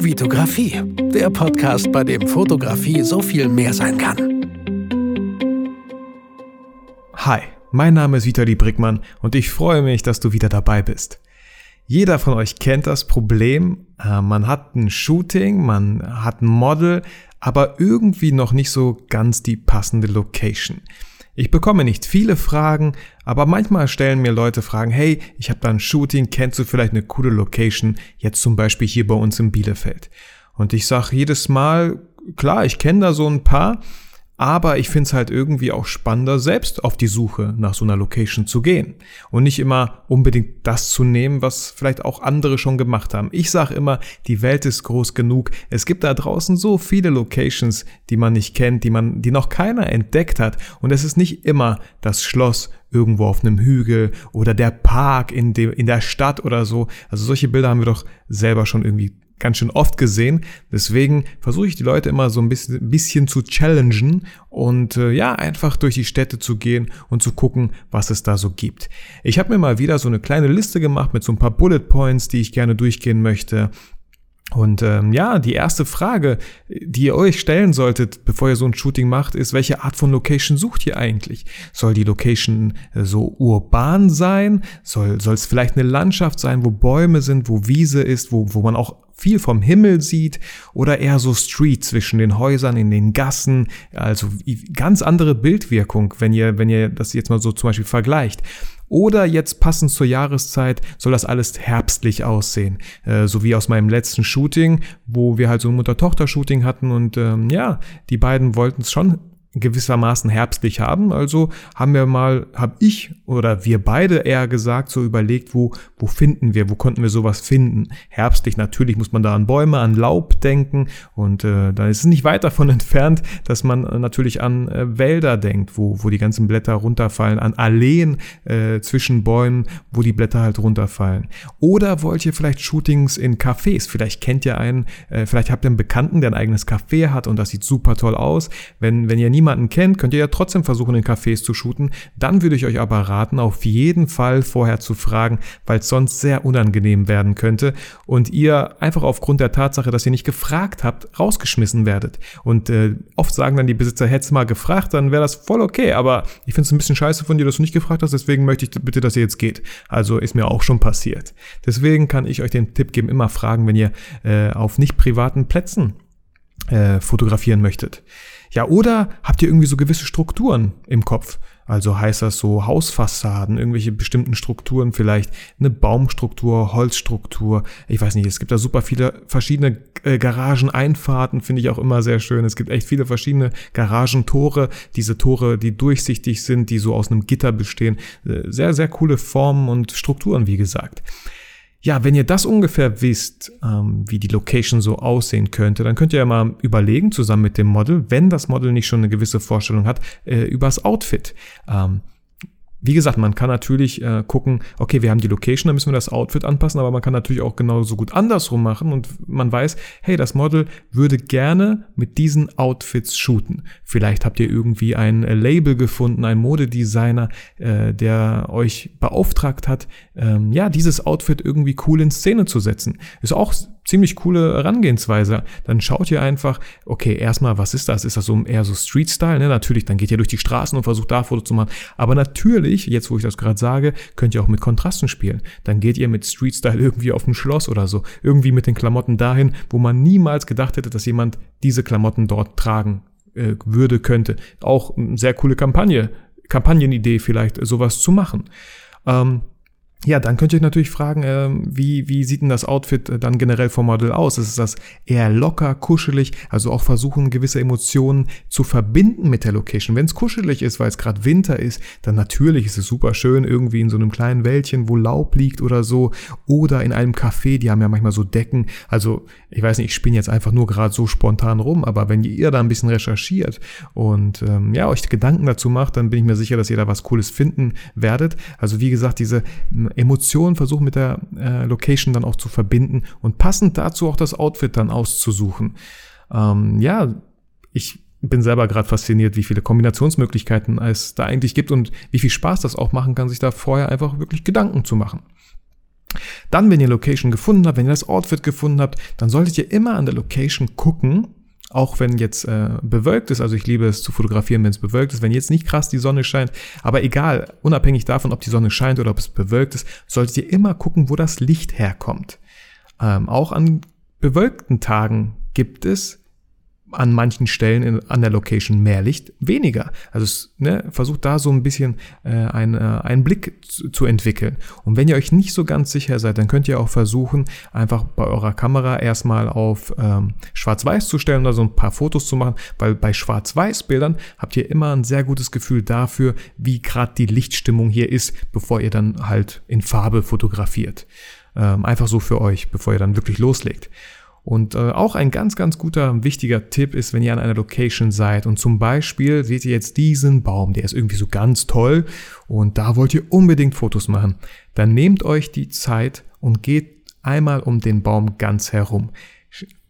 Vitografie, der Podcast, bei dem Fotografie so viel mehr sein kann. Hi, mein Name ist Vitali Brickmann und ich freue mich, dass du wieder dabei bist. Jeder von euch kennt das Problem, äh, man hat ein Shooting, man hat ein Model, aber irgendwie noch nicht so ganz die passende Location. Ich bekomme nicht viele Fragen, aber manchmal stellen mir Leute Fragen, hey, ich habe da ein Shooting, kennst du vielleicht eine coole Location, jetzt zum Beispiel hier bei uns in Bielefeld. Und ich sage jedes Mal, klar, ich kenne da so ein paar, aber ich finde es halt irgendwie auch spannender, selbst auf die Suche nach so einer Location zu gehen. Und nicht immer unbedingt das zu nehmen, was vielleicht auch andere schon gemacht haben. Ich sage immer, die Welt ist groß genug. Es gibt da draußen so viele Locations, die man nicht kennt, die man, die noch keiner entdeckt hat. Und es ist nicht immer das Schloss irgendwo auf einem Hügel oder der Park in, dem, in der Stadt oder so. Also solche Bilder haben wir doch selber schon irgendwie ganz schön oft gesehen. Deswegen versuche ich die Leute immer so ein bisschen, bisschen zu challengen und äh, ja, einfach durch die Städte zu gehen und zu gucken, was es da so gibt. Ich habe mir mal wieder so eine kleine Liste gemacht mit so ein paar Bullet Points, die ich gerne durchgehen möchte. Und ähm, ja, die erste Frage, die ihr euch stellen solltet, bevor ihr so ein Shooting macht, ist, welche Art von Location sucht ihr eigentlich? Soll die Location äh, so urban sein? Soll es vielleicht eine Landschaft sein, wo Bäume sind, wo Wiese ist, wo, wo man auch viel vom Himmel sieht oder eher so Street zwischen den Häusern, in den Gassen, also ganz andere Bildwirkung, wenn ihr, wenn ihr das jetzt mal so zum Beispiel vergleicht. Oder jetzt passend zur Jahreszeit soll das alles herbstlich aussehen. Äh, so wie aus meinem letzten Shooting, wo wir halt so ein Mutter-Tochter-Shooting hatten und ähm, ja, die beiden wollten es schon gewissermaßen herbstlich haben. Also haben wir mal, habe ich oder wir beide eher gesagt, so überlegt, wo, wo finden wir, wo konnten wir sowas finden. Herbstlich natürlich muss man da an Bäume, an Laub denken und äh, da ist es nicht weit davon entfernt, dass man äh, natürlich an äh, Wälder denkt, wo, wo die ganzen Blätter runterfallen, an Alleen äh, zwischen Bäumen, wo die Blätter halt runterfallen. Oder wollt ihr vielleicht Shootings in Cafés? Vielleicht kennt ihr einen, äh, vielleicht habt ihr einen Bekannten, der ein eigenes Café hat und das sieht super toll aus. Wenn, wenn ihr niemanden niemanden kennt, könnt ihr ja trotzdem versuchen, in Cafés zu shooten. Dann würde ich euch aber raten, auf jeden Fall vorher zu fragen, weil es sonst sehr unangenehm werden könnte und ihr einfach aufgrund der Tatsache, dass ihr nicht gefragt habt, rausgeschmissen werdet. Und äh, oft sagen dann die Besitzer, hättest mal gefragt, dann wäre das voll okay. Aber ich finde es ein bisschen scheiße von dir, dass du nicht gefragt hast, deswegen möchte ich bitte, dass ihr jetzt geht. Also ist mir auch schon passiert. Deswegen kann ich euch den Tipp geben, immer fragen, wenn ihr äh, auf nicht privaten Plätzen äh, fotografieren möchtet. Ja, oder habt ihr irgendwie so gewisse Strukturen im Kopf? Also heißt das so Hausfassaden, irgendwelche bestimmten Strukturen, vielleicht eine Baumstruktur, Holzstruktur. Ich weiß nicht, es gibt da super viele verschiedene äh, Garageneinfahrten, finde ich auch immer sehr schön. Es gibt echt viele verschiedene Garagentore, diese Tore, die durchsichtig sind, die so aus einem Gitter bestehen. Äh, sehr, sehr coole Formen und Strukturen, wie gesagt. Ja, wenn ihr das ungefähr wisst, ähm, wie die Location so aussehen könnte, dann könnt ihr ja mal überlegen, zusammen mit dem Model, wenn das Model nicht schon eine gewisse Vorstellung hat, äh, übers Outfit. Ähm, wie gesagt, man kann natürlich äh, gucken, okay, wir haben die Location, da müssen wir das Outfit anpassen, aber man kann natürlich auch genauso gut andersrum machen und man weiß, hey, das Model würde gerne mit diesen Outfits shooten. Vielleicht habt ihr irgendwie ein äh, Label gefunden, ein Modedesigner, äh, der euch beauftragt hat, ähm, ja, dieses Outfit irgendwie cool in Szene zu setzen. Ist auch ziemlich coole Herangehensweise. Dann schaut ihr einfach, okay, erstmal, was ist das? Ist das so eher so Street-Style? Ne? Natürlich, dann geht ihr durch die Straßen und versucht da Fotos zu machen. Aber natürlich, jetzt wo ich das gerade sage, könnt ihr auch mit Kontrasten spielen. Dann geht ihr mit Street-Style irgendwie auf ein Schloss oder so. Irgendwie mit den Klamotten dahin, wo man niemals gedacht hätte, dass jemand diese Klamotten dort tragen äh, würde, könnte. Auch eine sehr coole Kampagne, Kampagnenidee vielleicht, sowas zu machen. Ähm, ja, dann könnt ihr euch natürlich fragen, äh, wie, wie sieht denn das Outfit äh, dann generell vom Model aus? Ist das eher locker, kuschelig, also auch versuchen, gewisse Emotionen zu verbinden mit der Location. Wenn es kuschelig ist, weil es gerade Winter ist, dann natürlich ist es super schön, irgendwie in so einem kleinen Wäldchen, wo Laub liegt oder so, oder in einem Café, die haben ja manchmal so Decken. Also, ich weiß nicht, ich spinne jetzt einfach nur gerade so spontan rum, aber wenn ihr da ein bisschen recherchiert und ähm, ja, euch Gedanken dazu macht, dann bin ich mir sicher, dass ihr da was Cooles finden werdet. Also, wie gesagt, diese Emotionen versuchen mit der äh, Location dann auch zu verbinden und passend dazu auch das Outfit dann auszusuchen. Ähm, ja, ich bin selber gerade fasziniert, wie viele Kombinationsmöglichkeiten es da eigentlich gibt und wie viel Spaß das auch machen kann, sich da vorher einfach wirklich Gedanken zu machen. Dann, wenn ihr Location gefunden habt, wenn ihr das Outfit gefunden habt, dann solltet ihr immer an der Location gucken, auch wenn jetzt äh, bewölkt ist, also ich liebe es zu fotografieren, wenn es bewölkt ist, wenn jetzt nicht krass die Sonne scheint, aber egal, unabhängig davon, ob die Sonne scheint oder ob es bewölkt ist, solltet ihr immer gucken, wo das Licht herkommt. Ähm, auch an bewölkten Tagen gibt es an manchen Stellen in, an der Location mehr Licht, weniger. Also ne, versucht da so ein bisschen äh, ein, äh, einen Blick zu, zu, entwickeln. Und wenn ihr euch nicht so ganz sicher seid, dann könnt ihr auch versuchen, einfach bei eurer Kamera erstmal auf ähm, Schwarz-Weiß zu stellen oder so ein paar Fotos zu machen, weil bei Schwarz-Weiß-Bildern habt ihr immer ein sehr gutes Gefühl dafür, wie gerade die Lichtstimmung hier ist, bevor ihr dann halt in Farbe fotografiert. Ähm, einfach so für euch, bevor ihr dann wirklich loslegt. Und äh, auch ein ganz, ganz guter, wichtiger Tipp ist, wenn ihr an einer Location seid und zum Beispiel seht ihr jetzt diesen Baum, der ist irgendwie so ganz toll und da wollt ihr unbedingt Fotos machen, dann nehmt euch die Zeit und geht einmal um den Baum ganz herum.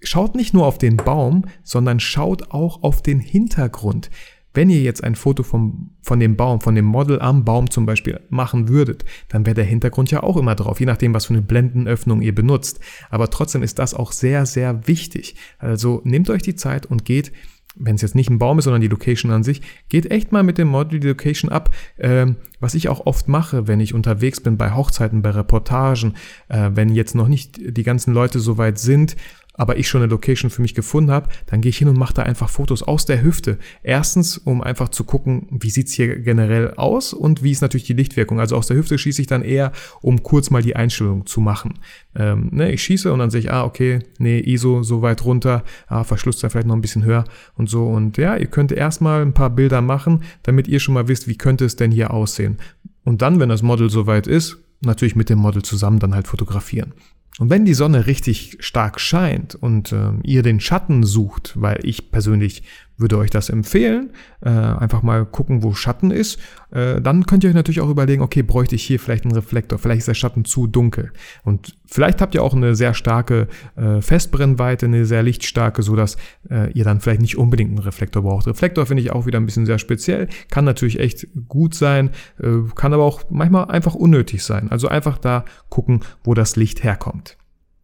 Schaut nicht nur auf den Baum, sondern schaut auch auf den Hintergrund. Wenn ihr jetzt ein Foto vom, von dem Baum, von dem Model am Baum zum Beispiel machen würdet, dann wäre der Hintergrund ja auch immer drauf, je nachdem, was für eine Blendenöffnung ihr benutzt. Aber trotzdem ist das auch sehr, sehr wichtig. Also nehmt euch die Zeit und geht wenn es jetzt nicht ein Baum ist, sondern die Location an sich, geht echt mal mit dem Model die Location ab. Ähm, was ich auch oft mache, wenn ich unterwegs bin bei Hochzeiten, bei Reportagen, äh, wenn jetzt noch nicht die ganzen Leute so weit sind, aber ich schon eine Location für mich gefunden habe, dann gehe ich hin und mache da einfach Fotos aus der Hüfte. Erstens, um einfach zu gucken, wie sieht's hier generell aus und wie ist natürlich die Lichtwirkung. Also aus der Hüfte schieße ich dann eher, um kurz mal die Einstellung zu machen. Ähm, ne, ich schieße und dann sehe ich, ah, okay, nee, ISO so weit runter, ah, Verschluss da vielleicht noch ein bisschen höher und so. Und ja, ihr könnt erstmal ein paar Bilder machen, damit ihr schon mal wisst, wie könnte es denn hier aussehen. Und dann, wenn das Model soweit ist, natürlich mit dem Model zusammen dann halt fotografieren. Und wenn die Sonne richtig stark scheint und äh, ihr den Schatten sucht, weil ich persönlich würde euch das empfehlen, äh, einfach mal gucken, wo Schatten ist, äh, dann könnt ihr euch natürlich auch überlegen, okay, bräuchte ich hier vielleicht einen Reflektor, vielleicht ist der Schatten zu dunkel. Und vielleicht habt ihr auch eine sehr starke äh, Festbrennweite, eine sehr lichtstarke, sodass äh, ihr dann vielleicht nicht unbedingt einen Reflektor braucht. Reflektor finde ich auch wieder ein bisschen sehr speziell, kann natürlich echt gut sein, äh, kann aber auch manchmal einfach unnötig sein. Also einfach da gucken, wo das Licht herkommt.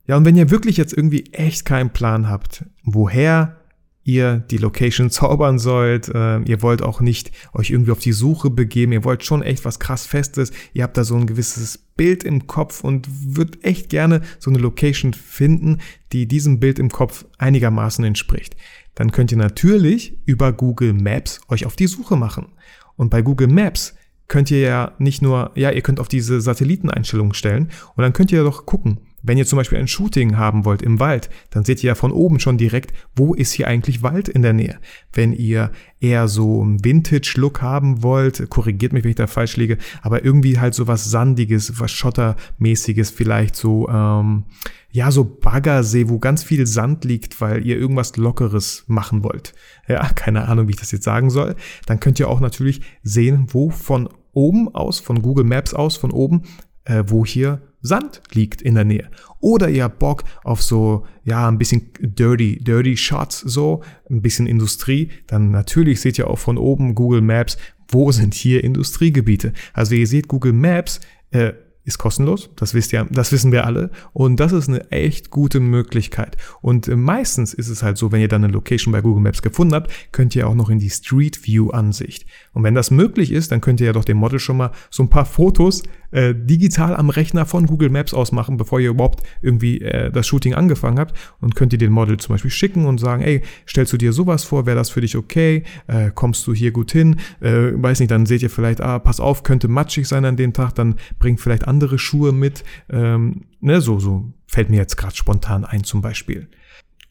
Ja, und wenn ihr wirklich jetzt irgendwie echt keinen Plan habt, woher ihr die Location zaubern sollt, äh, ihr wollt auch nicht euch irgendwie auf die Suche begeben, ihr wollt schon echt was krass Festes, ihr habt da so ein gewisses Bild im Kopf und würdet echt gerne so eine Location finden, die diesem Bild im Kopf einigermaßen entspricht. Dann könnt ihr natürlich über Google Maps euch auf die Suche machen. Und bei Google Maps könnt ihr ja nicht nur, ja, ihr könnt auf diese Satelliteneinstellungen stellen und dann könnt ihr doch gucken, wenn ihr zum Beispiel ein Shooting haben wollt im Wald, dann seht ihr ja von oben schon direkt, wo ist hier eigentlich Wald in der Nähe. Wenn ihr eher so einen Vintage-Look haben wollt, korrigiert mich, wenn ich da falsch liege, aber irgendwie halt so was Sandiges, was Schottermäßiges, vielleicht so, ähm, ja, so Baggersee, wo ganz viel Sand liegt, weil ihr irgendwas Lockeres machen wollt. Ja, keine Ahnung, wie ich das jetzt sagen soll. Dann könnt ihr auch natürlich sehen, wo von oben aus, von Google Maps aus, von oben, äh, wo hier Sand liegt in der Nähe. Oder ihr habt Bock auf so, ja, ein bisschen dirty, dirty Shots, so, ein bisschen Industrie, dann natürlich seht ihr auch von oben Google Maps, wo sind hier Industriegebiete. Also ihr seht Google Maps, äh, ist kostenlos, das wisst ihr, das wissen wir alle. Und das ist eine echt gute Möglichkeit. Und äh, meistens ist es halt so, wenn ihr dann eine Location bei Google Maps gefunden habt, könnt ihr auch noch in die Street View Ansicht. Und wenn das möglich ist, dann könnt ihr ja doch dem Model schon mal so ein paar Fotos äh, digital am Rechner von Google Maps aus machen, bevor ihr überhaupt irgendwie äh, das Shooting angefangen habt. Und könnt ihr den Model zum Beispiel schicken und sagen, ey, stellst du dir sowas vor, wäre das für dich okay? Äh, kommst du hier gut hin? Äh, weiß nicht, dann seht ihr vielleicht, ah, pass auf, könnte matschig sein an dem Tag, dann bringt vielleicht andere Schuhe mit. Ähm, ne, so, so fällt mir jetzt gerade spontan ein zum Beispiel.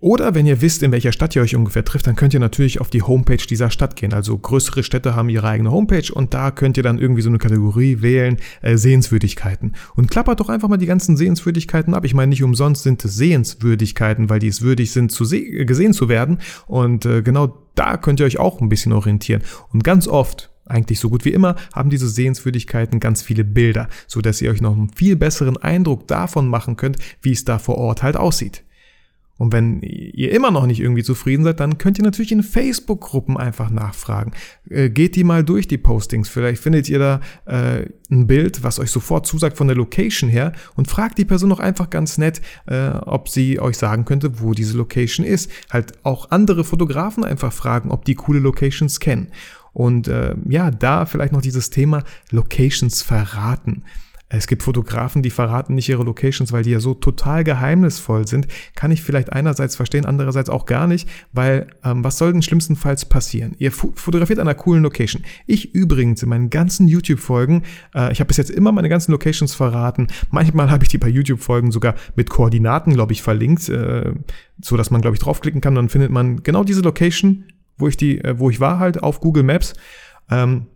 Oder wenn ihr wisst, in welcher Stadt ihr euch ungefähr trifft, dann könnt ihr natürlich auf die Homepage dieser Stadt gehen. Also größere Städte haben ihre eigene Homepage und da könnt ihr dann irgendwie so eine Kategorie wählen, äh, Sehenswürdigkeiten. Und klappert doch einfach mal die ganzen Sehenswürdigkeiten ab. Ich meine, nicht umsonst sind es Sehenswürdigkeiten, weil die es würdig sind, zu gesehen zu werden. Und äh, genau da könnt ihr euch auch ein bisschen orientieren. Und ganz oft eigentlich so gut wie immer, haben diese Sehenswürdigkeiten ganz viele Bilder, so dass ihr euch noch einen viel besseren Eindruck davon machen könnt, wie es da vor Ort halt aussieht. Und wenn ihr immer noch nicht irgendwie zufrieden seid, dann könnt ihr natürlich in Facebook-Gruppen einfach nachfragen. Äh, geht die mal durch, die Postings. Vielleicht findet ihr da äh, ein Bild, was euch sofort zusagt von der Location her und fragt die Person noch einfach ganz nett, äh, ob sie euch sagen könnte, wo diese Location ist. Halt auch andere Fotografen einfach fragen, ob die coole Locations kennen. Und äh, ja, da vielleicht noch dieses Thema Locations verraten. Es gibt Fotografen, die verraten nicht ihre Locations, weil die ja so total geheimnisvoll sind. Kann ich vielleicht einerseits verstehen, andererseits auch gar nicht, weil ähm, was soll denn schlimmstenfalls passieren? Ihr fotografiert an einer coolen Location. Ich übrigens in meinen ganzen YouTube-Folgen, äh, ich habe bis jetzt immer meine ganzen Locations verraten. Manchmal habe ich die bei YouTube-Folgen sogar mit Koordinaten, glaube ich, verlinkt, äh, so dass man, glaube ich, draufklicken kann. Dann findet man genau diese Location, wo ich die, äh, wo ich war halt auf Google Maps. Ähm,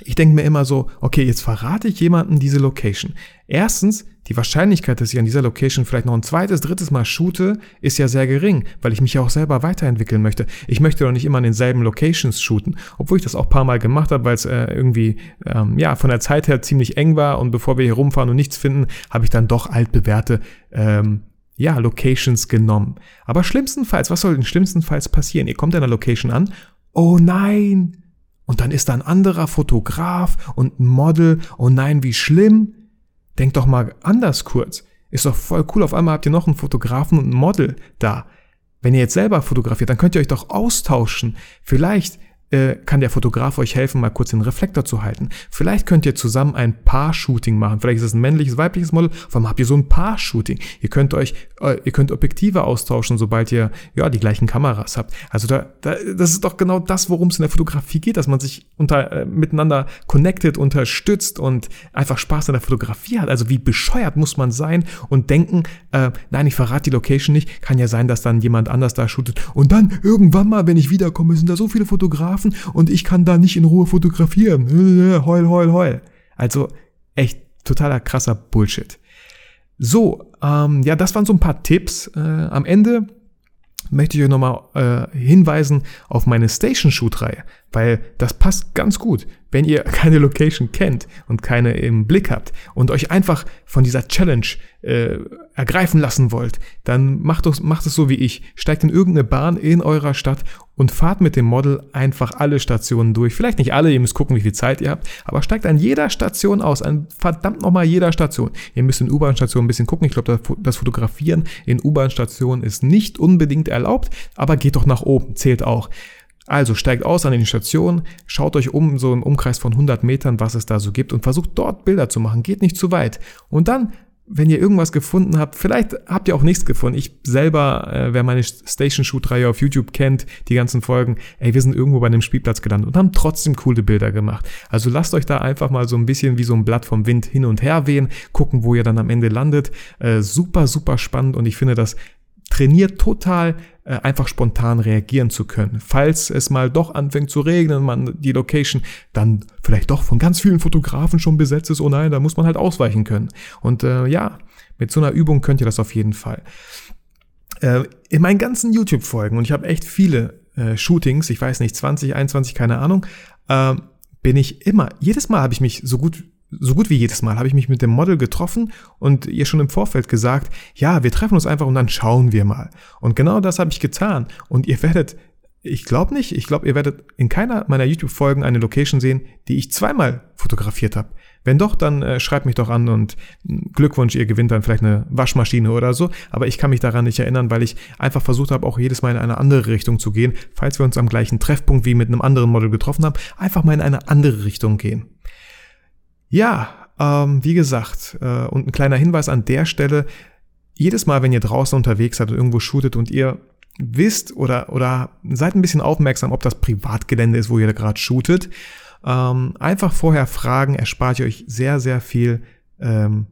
ich denke mir immer so, okay, jetzt verrate ich jemandem diese Location. Erstens, die Wahrscheinlichkeit, dass ich an dieser Location vielleicht noch ein zweites, drittes Mal shoote, ist ja sehr gering, weil ich mich ja auch selber weiterentwickeln möchte. Ich möchte doch nicht immer an denselben Locations shooten, obwohl ich das auch paar Mal gemacht habe, weil es äh, irgendwie ähm, ja von der Zeit her ziemlich eng war und bevor wir hier rumfahren und nichts finden, habe ich dann doch altbewährte ähm, ja, Locations genommen. Aber schlimmstenfalls, was soll denn schlimmstenfalls passieren? Ihr kommt an der Location an, oh nein, und dann ist da ein anderer Fotograf und ein Model. Oh nein, wie schlimm. Denkt doch mal anders kurz. Ist doch voll cool. Auf einmal habt ihr noch einen Fotografen und ein Model da. Wenn ihr jetzt selber fotografiert, dann könnt ihr euch doch austauschen. Vielleicht äh, kann der Fotograf euch helfen, mal kurz den Reflektor zu halten. Vielleicht könnt ihr zusammen ein Paar-Shooting machen. Vielleicht ist es ein männliches, weibliches Model. Vor allem habt ihr so ein Paar-Shooting. Ihr könnt euch, äh, ihr könnt Objektive austauschen, sobald ihr ja die gleichen Kameras habt. Also da, da das ist doch genau das, worum es in der Fotografie geht, dass man sich unter äh, miteinander connected, unterstützt und einfach Spaß an der Fotografie hat. Also wie bescheuert muss man sein und denken, äh, nein, ich verrate die Location nicht. Kann ja sein, dass dann jemand anders da shootet und dann irgendwann mal, wenn ich wiederkomme, sind da so viele Fotografen Fotografen und ich kann da nicht in Ruhe fotografieren. Heul, heul, heul. Also echt totaler krasser Bullshit. So, ähm, ja, das waren so ein paar Tipps. Äh, am Ende möchte ich euch nochmal äh, hinweisen auf meine Station Shoot Reihe, weil das passt ganz gut. Wenn ihr keine Location kennt und keine im Blick habt und euch einfach von dieser Challenge äh, ergreifen lassen wollt, dann macht es, macht so wie ich. Steigt in irgendeine Bahn in eurer Stadt und fahrt mit dem Model einfach alle Stationen durch. Vielleicht nicht alle, ihr müsst gucken, wie viel Zeit ihr habt, aber steigt an jeder Station aus, an verdammt nochmal jeder Station. Ihr müsst in U-Bahn-Stationen ein bisschen gucken. Ich glaube, das Fotografieren in U-Bahn-Stationen ist nicht unbedingt erlaubt, aber geht doch nach oben, zählt auch. Also steigt aus an den Stationen, schaut euch um, so im Umkreis von 100 Metern, was es da so gibt und versucht dort Bilder zu machen. Geht nicht zu weit. Und dann, wenn ihr irgendwas gefunden habt, vielleicht habt ihr auch nichts gefunden. Ich selber, äh, wer meine Station Shoot Reihe auf YouTube kennt, die ganzen Folgen, ey, wir sind irgendwo bei einem Spielplatz gelandet und haben trotzdem coole Bilder gemacht. Also lasst euch da einfach mal so ein bisschen wie so ein Blatt vom Wind hin und her wehen, gucken, wo ihr dann am Ende landet. Äh, super, super spannend und ich finde das trainiert total einfach spontan reagieren zu können. Falls es mal doch anfängt zu regnen, man die Location dann vielleicht doch von ganz vielen Fotografen schon besetzt ist, oh nein, da muss man halt ausweichen können. Und äh, ja, mit so einer Übung könnt ihr das auf jeden Fall. Äh, in meinen ganzen YouTube-Folgen, und ich habe echt viele äh, Shootings, ich weiß nicht, 20, 21, keine Ahnung, äh, bin ich immer, jedes Mal habe ich mich so gut so gut wie jedes Mal habe ich mich mit dem Model getroffen und ihr schon im Vorfeld gesagt, ja, wir treffen uns einfach und dann schauen wir mal. Und genau das habe ich getan. Und ihr werdet, ich glaube nicht, ich glaube, ihr werdet in keiner meiner YouTube-Folgen eine Location sehen, die ich zweimal fotografiert habe. Wenn doch, dann äh, schreibt mich doch an und hm, Glückwunsch, ihr gewinnt dann vielleicht eine Waschmaschine oder so. Aber ich kann mich daran nicht erinnern, weil ich einfach versucht habe, auch jedes Mal in eine andere Richtung zu gehen. Falls wir uns am gleichen Treffpunkt wie mit einem anderen Model getroffen haben, einfach mal in eine andere Richtung gehen. Ja, ähm, wie gesagt, äh, und ein kleiner Hinweis an der Stelle, jedes Mal, wenn ihr draußen unterwegs seid und irgendwo shootet und ihr wisst oder, oder seid ein bisschen aufmerksam, ob das Privatgelände ist, wo ihr gerade shootet, ähm, einfach vorher fragen, erspart ihr euch sehr, sehr viel ähm,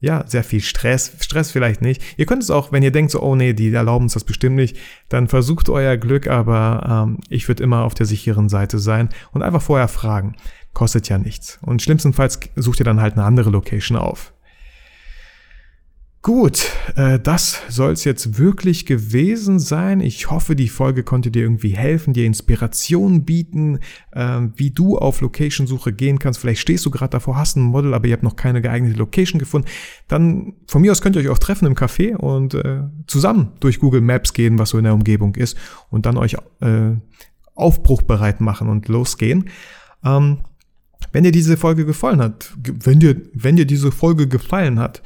ja, sehr viel Stress. Stress vielleicht nicht. Ihr könnt es auch, wenn ihr denkt so, oh nee, die erlauben uns das bestimmt nicht, dann versucht euer Glück, aber ähm, ich würde immer auf der sicheren Seite sein und einfach vorher fragen. Kostet ja nichts. Und schlimmstenfalls sucht ihr dann halt eine andere Location auf. Gut, äh, das soll es jetzt wirklich gewesen sein. Ich hoffe, die Folge konnte dir irgendwie helfen, dir Inspiration bieten, äh, wie du auf Location-Suche gehen kannst. Vielleicht stehst du gerade davor, hast ein Model, aber ihr habt noch keine geeignete Location gefunden. Dann von mir aus könnt ihr euch auch treffen im Café und äh, zusammen durch Google Maps gehen, was so in der Umgebung ist und dann euch äh, aufbruchbereit machen und losgehen. Ähm, wenn dir diese Folge gefallen hat, wenn dir, wenn dir diese Folge gefallen hat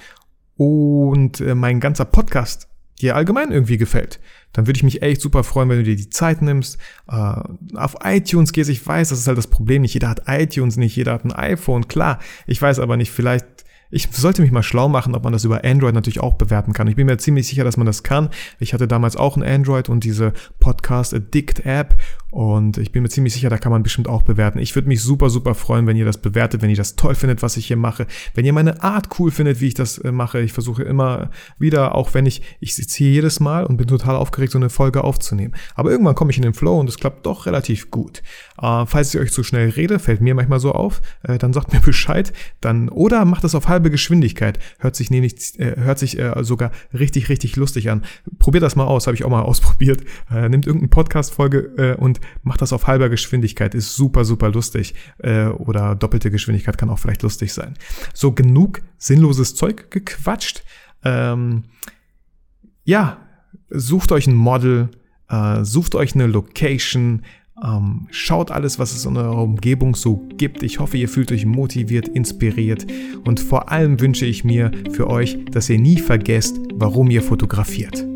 und äh, mein ganzer Podcast dir allgemein irgendwie gefällt, dann würde ich mich echt super freuen, wenn du dir die Zeit nimmst, äh, auf iTunes gehst. Ich weiß, das ist halt das Problem. Nicht jeder hat iTunes, nicht jeder hat ein iPhone. Klar, ich weiß aber nicht, vielleicht ich sollte mich mal schlau machen, ob man das über Android natürlich auch bewerten kann. Ich bin mir ziemlich sicher, dass man das kann. Ich hatte damals auch ein Android und diese Podcast Addict App und ich bin mir ziemlich sicher, da kann man bestimmt auch bewerten. Ich würde mich super, super freuen, wenn ihr das bewertet, wenn ihr das toll findet, was ich hier mache. Wenn ihr meine Art cool findet, wie ich das äh, mache. Ich versuche immer wieder, auch wenn ich, ich sitze hier jedes Mal und bin total aufgeregt, so eine Folge aufzunehmen. Aber irgendwann komme ich in den Flow und es klappt doch relativ gut. Äh, falls ich euch zu schnell rede, fällt mir manchmal so auf, äh, dann sagt mir Bescheid. Dann, oder macht das auf halbe Geschwindigkeit. Hört sich nämlich, äh, hört sich äh, sogar richtig, richtig lustig an. Probiert das mal aus, habe ich auch mal ausprobiert. Äh, nimmt irgendeine Podcast-Folge äh, und macht das auf halber Geschwindigkeit, ist super, super lustig. Äh, oder doppelte Geschwindigkeit kann auch vielleicht lustig sein. So genug sinnloses Zeug gequatscht. Ähm, ja, sucht euch ein Model, äh, sucht euch eine Location, ähm, schaut alles, was es in eurer Umgebung so gibt. Ich hoffe, ihr fühlt euch motiviert, inspiriert und vor allem wünsche ich mir für euch, dass ihr nie vergesst, warum ihr fotografiert.